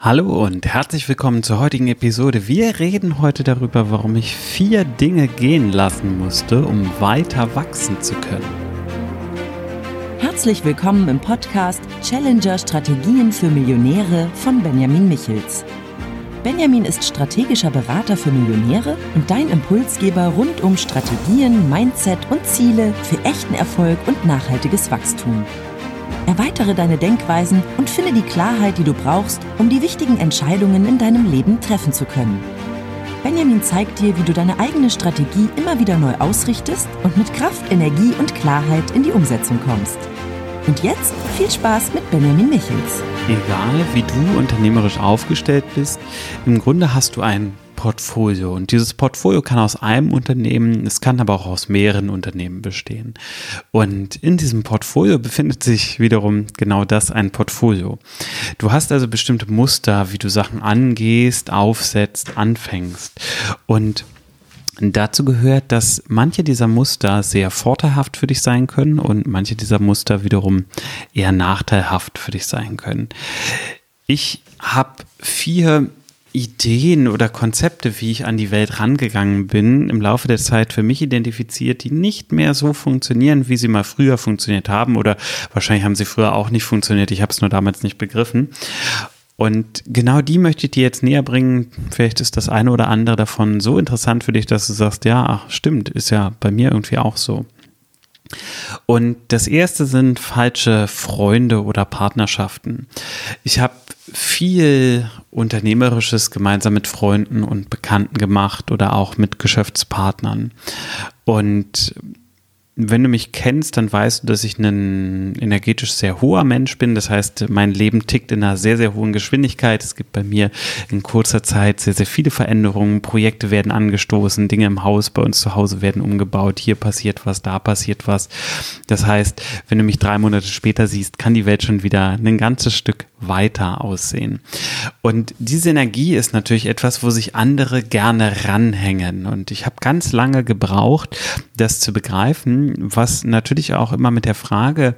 Hallo und herzlich willkommen zur heutigen Episode. Wir reden heute darüber, warum ich vier Dinge gehen lassen musste, um weiter wachsen zu können. Herzlich willkommen im Podcast Challenger Strategien für Millionäre von Benjamin Michels. Benjamin ist strategischer Berater für Millionäre und dein Impulsgeber rund um Strategien, Mindset und Ziele für echten Erfolg und nachhaltiges Wachstum. Erweitere deine Denkweisen und finde die Klarheit, die du brauchst, um die wichtigen Entscheidungen in deinem Leben treffen zu können. Benjamin zeigt dir, wie du deine eigene Strategie immer wieder neu ausrichtest und mit Kraft, Energie und Klarheit in die Umsetzung kommst. Und jetzt viel Spaß mit Benjamin Michels. Egal wie du unternehmerisch aufgestellt bist, im Grunde hast du ein Portfolio. Und dieses Portfolio kann aus einem Unternehmen, es kann aber auch aus mehreren Unternehmen bestehen. Und in diesem Portfolio befindet sich wiederum genau das, ein Portfolio. Du hast also bestimmte Muster, wie du Sachen angehst, aufsetzt, anfängst. Und Dazu gehört, dass manche dieser Muster sehr vorteilhaft für dich sein können und manche dieser Muster wiederum eher nachteilhaft für dich sein können. Ich habe vier Ideen oder Konzepte, wie ich an die Welt rangegangen bin, im Laufe der Zeit für mich identifiziert, die nicht mehr so funktionieren, wie sie mal früher funktioniert haben oder wahrscheinlich haben sie früher auch nicht funktioniert, ich habe es nur damals nicht begriffen. Und genau die möchte ich dir jetzt näher bringen. Vielleicht ist das eine oder andere davon so interessant für dich, dass du sagst, ja, ach, stimmt, ist ja bei mir irgendwie auch so. Und das erste sind falsche Freunde oder Partnerschaften. Ich habe viel Unternehmerisches gemeinsam mit Freunden und Bekannten gemacht oder auch mit Geschäftspartnern. Und wenn du mich kennst, dann weißt du, dass ich ein energetisch sehr hoher Mensch bin. Das heißt, mein Leben tickt in einer sehr, sehr hohen Geschwindigkeit. Es gibt bei mir in kurzer Zeit sehr, sehr viele Veränderungen. Projekte werden angestoßen, Dinge im Haus bei uns zu Hause werden umgebaut. Hier passiert was, da passiert was. Das heißt, wenn du mich drei Monate später siehst, kann die Welt schon wieder ein ganzes Stück weiter aussehen. Und diese Energie ist natürlich etwas, wo sich andere gerne ranhängen. Und ich habe ganz lange gebraucht, das zu begreifen, was natürlich auch immer mit der Frage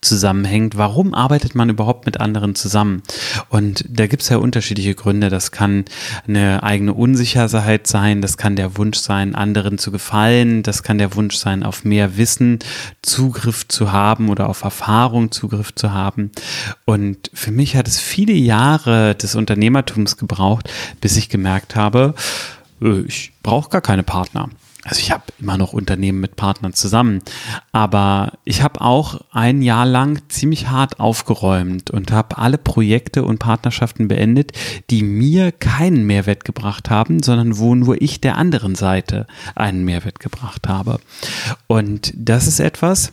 zusammenhängt, warum arbeitet man überhaupt mit anderen zusammen? Und da gibt es ja unterschiedliche Gründe. Das kann eine eigene Unsicherheit sein, das kann der Wunsch sein, anderen zu gefallen, das kann der Wunsch sein, auf mehr Wissen Zugriff zu haben oder auf Erfahrung Zugriff zu haben. Und für mich hat es viele Jahre des Unternehmertums gebraucht, bis ich gemerkt habe, äh, ich brauche gar keine Partner also ich habe immer noch Unternehmen mit Partnern zusammen, aber ich habe auch ein Jahr lang ziemlich hart aufgeräumt und habe alle Projekte und Partnerschaften beendet, die mir keinen Mehrwert gebracht haben, sondern wo nur ich der anderen Seite einen Mehrwert gebracht habe. Und das ist etwas,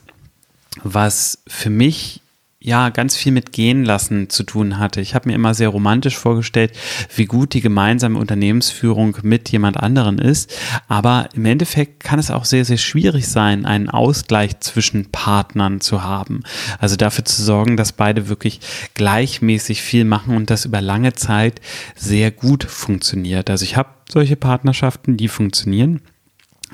was für mich ja ganz viel mit gehen lassen zu tun hatte. Ich habe mir immer sehr romantisch vorgestellt, wie gut die gemeinsame Unternehmensführung mit jemand anderen ist. Aber im Endeffekt kann es auch sehr, sehr schwierig sein, einen Ausgleich zwischen Partnern zu haben. Also dafür zu sorgen, dass beide wirklich gleichmäßig viel machen und das über lange Zeit sehr gut funktioniert. Also ich habe solche Partnerschaften, die funktionieren.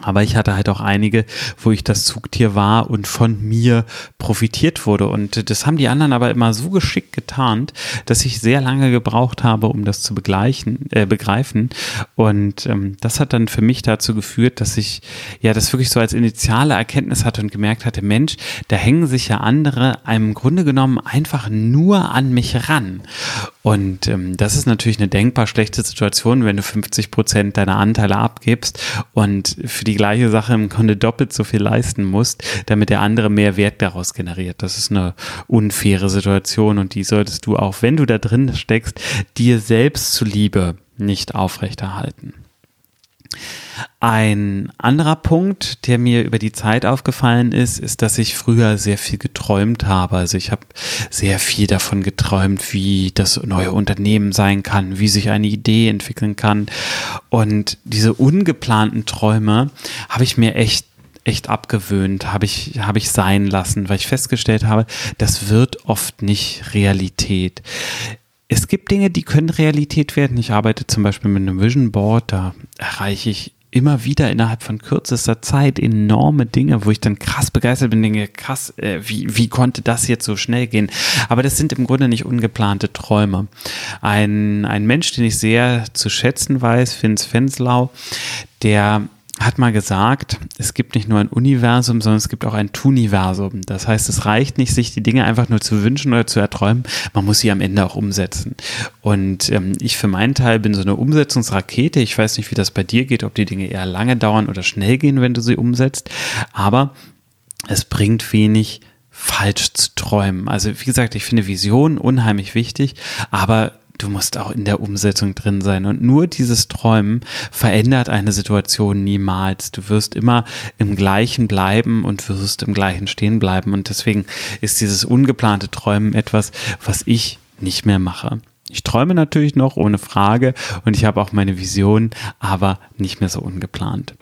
Aber ich hatte halt auch einige, wo ich das Zugtier war und von mir profitiert wurde. Und das haben die anderen aber immer so geschickt getarnt, dass ich sehr lange gebraucht habe, um das zu begleichen, äh, begreifen. Und ähm, das hat dann für mich dazu geführt, dass ich ja das wirklich so als initiale Erkenntnis hatte und gemerkt hatte, Mensch, da hängen sich ja andere im Grunde genommen einfach nur an mich ran. Und ähm, das ist natürlich eine denkbar schlechte Situation, wenn du 50 Prozent deiner Anteile abgibst und für die gleiche Sache im Grunde doppelt so viel leisten musst, damit der andere mehr Wert daraus generiert. Das ist eine unfaire Situation und die solltest du auch, wenn du da drin steckst, dir selbst zuliebe nicht aufrechterhalten. Ein anderer Punkt, der mir über die Zeit aufgefallen ist, ist, dass ich früher sehr viel geträumt habe. Also ich habe sehr viel davon geträumt, wie das neue Unternehmen sein kann, wie sich eine Idee entwickeln kann. Und diese ungeplanten Träume habe ich mir echt echt abgewöhnt, habe ich, habe ich sein lassen, weil ich festgestellt habe, das wird oft nicht Realität es gibt Dinge, die können Realität werden. Ich arbeite zum Beispiel mit einem Vision Board, da erreiche ich immer wieder innerhalb von kürzester Zeit enorme Dinge, wo ich dann krass begeistert bin, denke, krass, äh, wie, wie konnte das jetzt so schnell gehen? Aber das sind im Grunde nicht ungeplante Träume. Ein, ein Mensch, den ich sehr zu schätzen weiß, Vince Fenslau, der hat mal gesagt, es gibt nicht nur ein Universum, sondern es gibt auch ein Tuniversum. Das heißt, es reicht nicht, sich die Dinge einfach nur zu wünschen oder zu erträumen, man muss sie am Ende auch umsetzen. Und ähm, ich für meinen Teil bin so eine Umsetzungsrakete. Ich weiß nicht, wie das bei dir geht, ob die Dinge eher lange dauern oder schnell gehen, wenn du sie umsetzt. Aber es bringt wenig, falsch zu träumen. Also wie gesagt, ich finde Vision unheimlich wichtig, aber du musst auch in der Umsetzung drin sein. Und nur dieses Träumen verändert eine Situation niemals. Du wirst immer im Gleichen bleiben und wirst im Gleichen stehen bleiben. Und deswegen ist dieses ungeplante Träumen etwas, was ich nicht mehr mache. Ich träume natürlich noch, ohne Frage, und ich habe auch meine Vision, aber nicht mehr so ungeplant.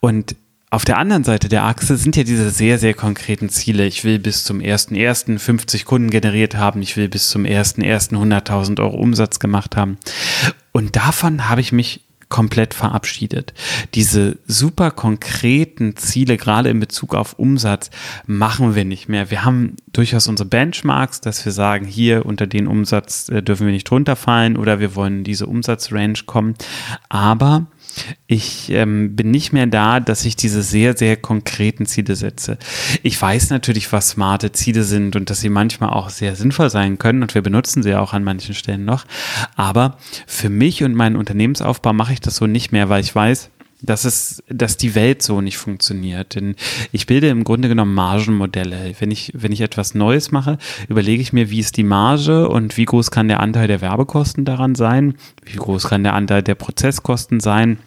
Und auf der anderen Seite der Achse sind ja diese sehr, sehr konkreten Ziele. Ich will bis zum 1.1. 50 Kunden generiert haben. Ich will bis zum 1.1. 100.000 Euro Umsatz gemacht haben. Und davon habe ich mich komplett verabschiedet. Diese super konkreten Ziele, gerade in Bezug auf Umsatz, machen wir nicht mehr. Wir haben durchaus unsere Benchmarks, dass wir sagen, hier unter den Umsatz äh, dürfen wir nicht runterfallen oder wir wollen in diese Umsatzrange kommen. Aber ich ähm, bin nicht mehr da, dass ich diese sehr, sehr konkreten Ziele setze. Ich weiß natürlich, was smarte Ziele sind und dass sie manchmal auch sehr sinnvoll sein können und wir benutzen sie auch an manchen Stellen noch. Aber für mich und meinen Unternehmensaufbau mache ich das so nicht mehr, weil ich weiß, dass es, dass die Welt so nicht funktioniert. Denn ich bilde im Grunde genommen Margenmodelle. Wenn ich, wenn ich etwas Neues mache, überlege ich mir, wie ist die Marge und wie groß kann der Anteil der Werbekosten daran sein? Wie groß kann der Anteil der Prozesskosten sein?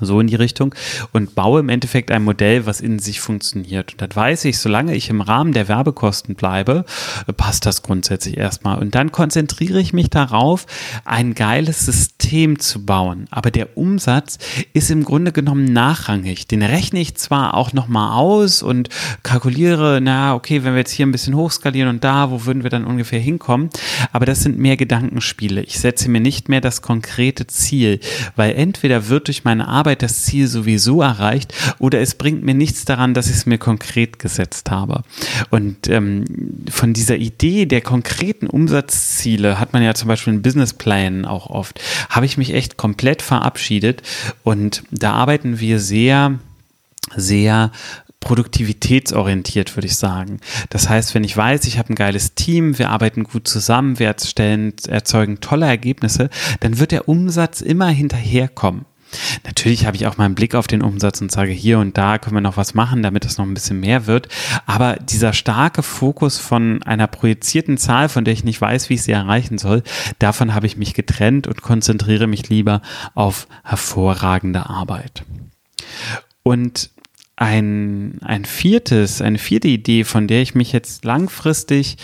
So in die Richtung und baue im Endeffekt ein Modell, was in sich funktioniert. Und dann weiß ich, solange ich im Rahmen der Werbekosten bleibe, passt das grundsätzlich erstmal. Und dann konzentriere ich mich darauf, ein geiles System zu bauen. Aber der Umsatz ist im Grunde genommen nachrangig. Den rechne ich zwar auch nochmal aus und kalkuliere, na, okay, wenn wir jetzt hier ein bisschen hochskalieren und da, wo würden wir dann ungefähr hinkommen? Aber das sind mehr Gedankenspiele. Ich setze mir nicht mehr das konkrete Ziel, weil entweder wird durch meine Arbeit das Ziel sowieso erreicht oder es bringt mir nichts daran, dass ich es mir konkret gesetzt habe. Und ähm, von dieser Idee der konkreten Umsatzziele hat man ja zum Beispiel in Businessplänen auch oft, habe ich mich echt komplett verabschiedet und da arbeiten wir sehr sehr produktivitätsorientiert, würde ich sagen. Das heißt, wenn ich weiß, ich habe ein geiles Team, wir arbeiten gut zusammen, wir erzeugen tolle Ergebnisse, dann wird der Umsatz immer hinterherkommen. Natürlich habe ich auch mal einen Blick auf den Umsatz und sage, hier und da können wir noch was machen, damit es noch ein bisschen mehr wird. Aber dieser starke Fokus von einer projizierten Zahl, von der ich nicht weiß, wie ich sie erreichen soll, davon habe ich mich getrennt und konzentriere mich lieber auf hervorragende Arbeit. Und ein, ein viertes, eine vierte Idee, von der ich mich jetzt langfristig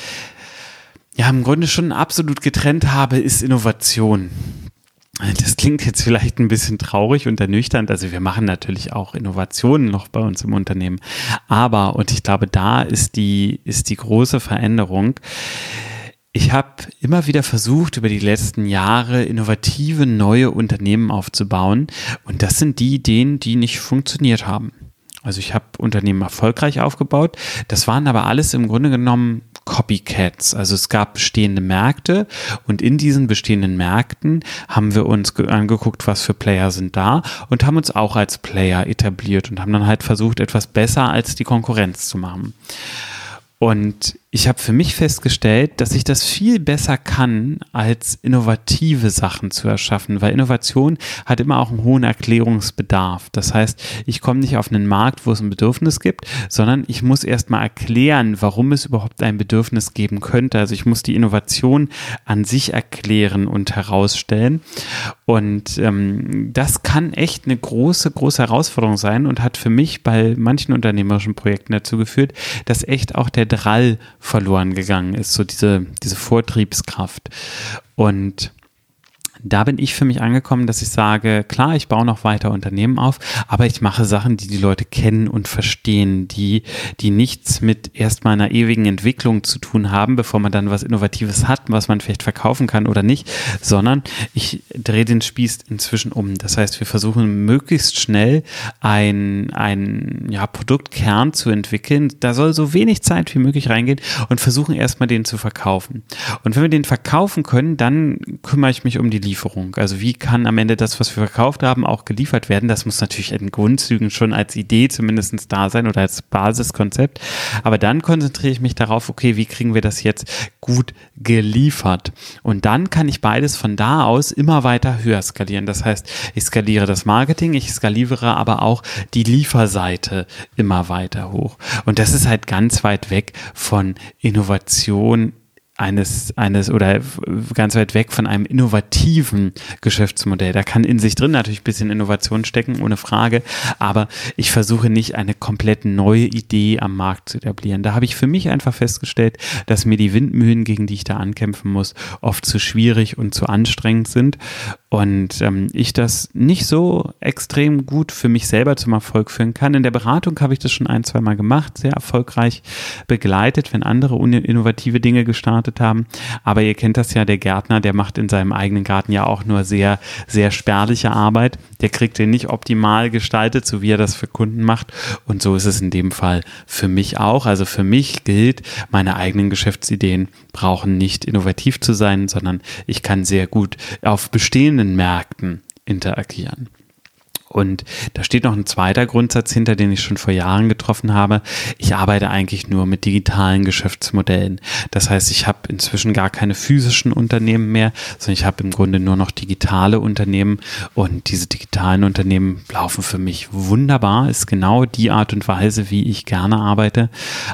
ja im Grunde schon absolut getrennt habe, ist Innovation. Das klingt jetzt vielleicht ein bisschen traurig und ernüchternd. Also wir machen natürlich auch Innovationen noch bei uns im Unternehmen. Aber, und ich glaube, da ist die, ist die große Veränderung. Ich habe immer wieder versucht, über die letzten Jahre innovative neue Unternehmen aufzubauen. Und das sind die Ideen, die nicht funktioniert haben. Also ich habe Unternehmen erfolgreich aufgebaut. Das waren aber alles im Grunde genommen Copycats. Also es gab bestehende Märkte und in diesen bestehenden Märkten haben wir uns angeguckt, was für Player sind da und haben uns auch als Player etabliert und haben dann halt versucht, etwas besser als die Konkurrenz zu machen. Und ich habe für mich festgestellt, dass ich das viel besser kann, als innovative Sachen zu erschaffen, weil Innovation hat immer auch einen hohen Erklärungsbedarf. Das heißt, ich komme nicht auf einen Markt, wo es ein Bedürfnis gibt, sondern ich muss erstmal erklären, warum es überhaupt ein Bedürfnis geben könnte. Also ich muss die Innovation an sich erklären und herausstellen. Und ähm, das kann echt eine große, große Herausforderung sein und hat für mich bei manchen unternehmerischen Projekten dazu geführt, dass echt auch der Drall verloren gegangen ist, so diese, diese Vortriebskraft. Und da bin ich für mich angekommen, dass ich sage, klar, ich baue noch weiter Unternehmen auf, aber ich mache Sachen, die die Leute kennen und verstehen, die, die nichts mit erstmal einer ewigen Entwicklung zu tun haben, bevor man dann was Innovatives hat, was man vielleicht verkaufen kann oder nicht, sondern ich drehe den Spieß inzwischen um. Das heißt, wir versuchen möglichst schnell ein, ein ja, Produktkern zu entwickeln. Da soll so wenig Zeit wie möglich reingehen und versuchen erstmal den zu verkaufen. Und wenn wir den verkaufen können, dann kümmere ich mich um die Lieferung. Also wie kann am Ende das, was wir verkauft haben, auch geliefert werden? Das muss natürlich in Grundzügen schon als Idee zumindest da sein oder als Basiskonzept. Aber dann konzentriere ich mich darauf, okay, wie kriegen wir das jetzt gut geliefert? Und dann kann ich beides von da aus immer weiter höher skalieren. Das heißt, ich skaliere das Marketing, ich skaliere aber auch die Lieferseite immer weiter hoch. Und das ist halt ganz weit weg von Innovation eines, eines oder ganz weit weg von einem innovativen Geschäftsmodell. Da kann in sich drin natürlich ein bisschen Innovation stecken, ohne Frage, aber ich versuche nicht eine komplett neue Idee am Markt zu etablieren. Da habe ich für mich einfach festgestellt, dass mir die Windmühlen, gegen die ich da ankämpfen muss, oft zu schwierig und zu anstrengend sind und ähm, ich das nicht so extrem gut für mich selber zum Erfolg führen kann. In der Beratung habe ich das schon ein, zwei Mal gemacht, sehr erfolgreich begleitet, wenn andere innovative Dinge gestartet gestartet haben. Aber ihr kennt das ja, der Gärtner, der macht in seinem eigenen Garten ja auch nur sehr, sehr spärliche Arbeit. Der kriegt den nicht optimal gestaltet, so wie er das für Kunden macht. Und so ist es in dem Fall für mich auch. Also für mich gilt, meine eigenen Geschäftsideen brauchen nicht innovativ zu sein, sondern ich kann sehr gut auf bestehenden Märkten interagieren. Und da steht noch ein zweiter Grundsatz hinter, den ich schon vor Jahren getroffen habe. Ich arbeite eigentlich nur mit digitalen Geschäftsmodellen. Das heißt, ich habe inzwischen gar keine physischen Unternehmen mehr, sondern ich habe im Grunde nur noch digitale Unternehmen. Und diese digitalen Unternehmen laufen für mich wunderbar. Ist genau die Art und Weise, wie ich gerne arbeite.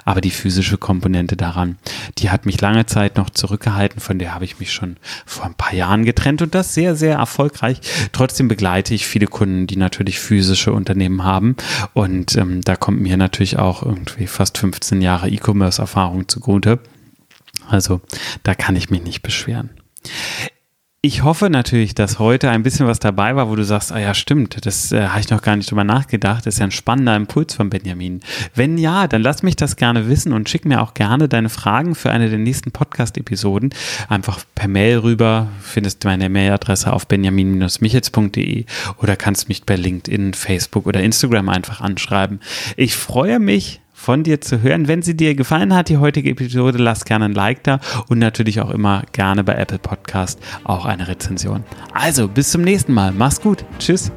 Aber die physische Komponente daran, die hat mich lange Zeit noch zurückgehalten. Von der habe ich mich schon vor ein paar Jahren getrennt und das sehr, sehr erfolgreich. Trotzdem begleite ich viele Kunden, die natürlich physische Unternehmen haben. Und ähm, da kommt mir natürlich auch irgendwie fast 15 Jahre E-Commerce-Erfahrung zugute. Also da kann ich mich nicht beschweren. Ich hoffe natürlich, dass heute ein bisschen was dabei war, wo du sagst, ah ja, stimmt, das äh, habe ich noch gar nicht drüber nachgedacht. Das ist ja ein spannender Impuls von Benjamin. Wenn ja, dann lass mich das gerne wissen und schick mir auch gerne deine Fragen für eine der nächsten Podcast-Episoden. Einfach per Mail rüber, findest meine Mailadresse auf benjamin-michels.de oder kannst mich bei LinkedIn, Facebook oder Instagram einfach anschreiben. Ich freue mich, von dir zu hören. Wenn sie dir gefallen hat, die heutige Episode, lass gerne ein Like da und natürlich auch immer gerne bei Apple Podcast auch eine Rezension. Also, bis zum nächsten Mal. Mach's gut. Tschüss.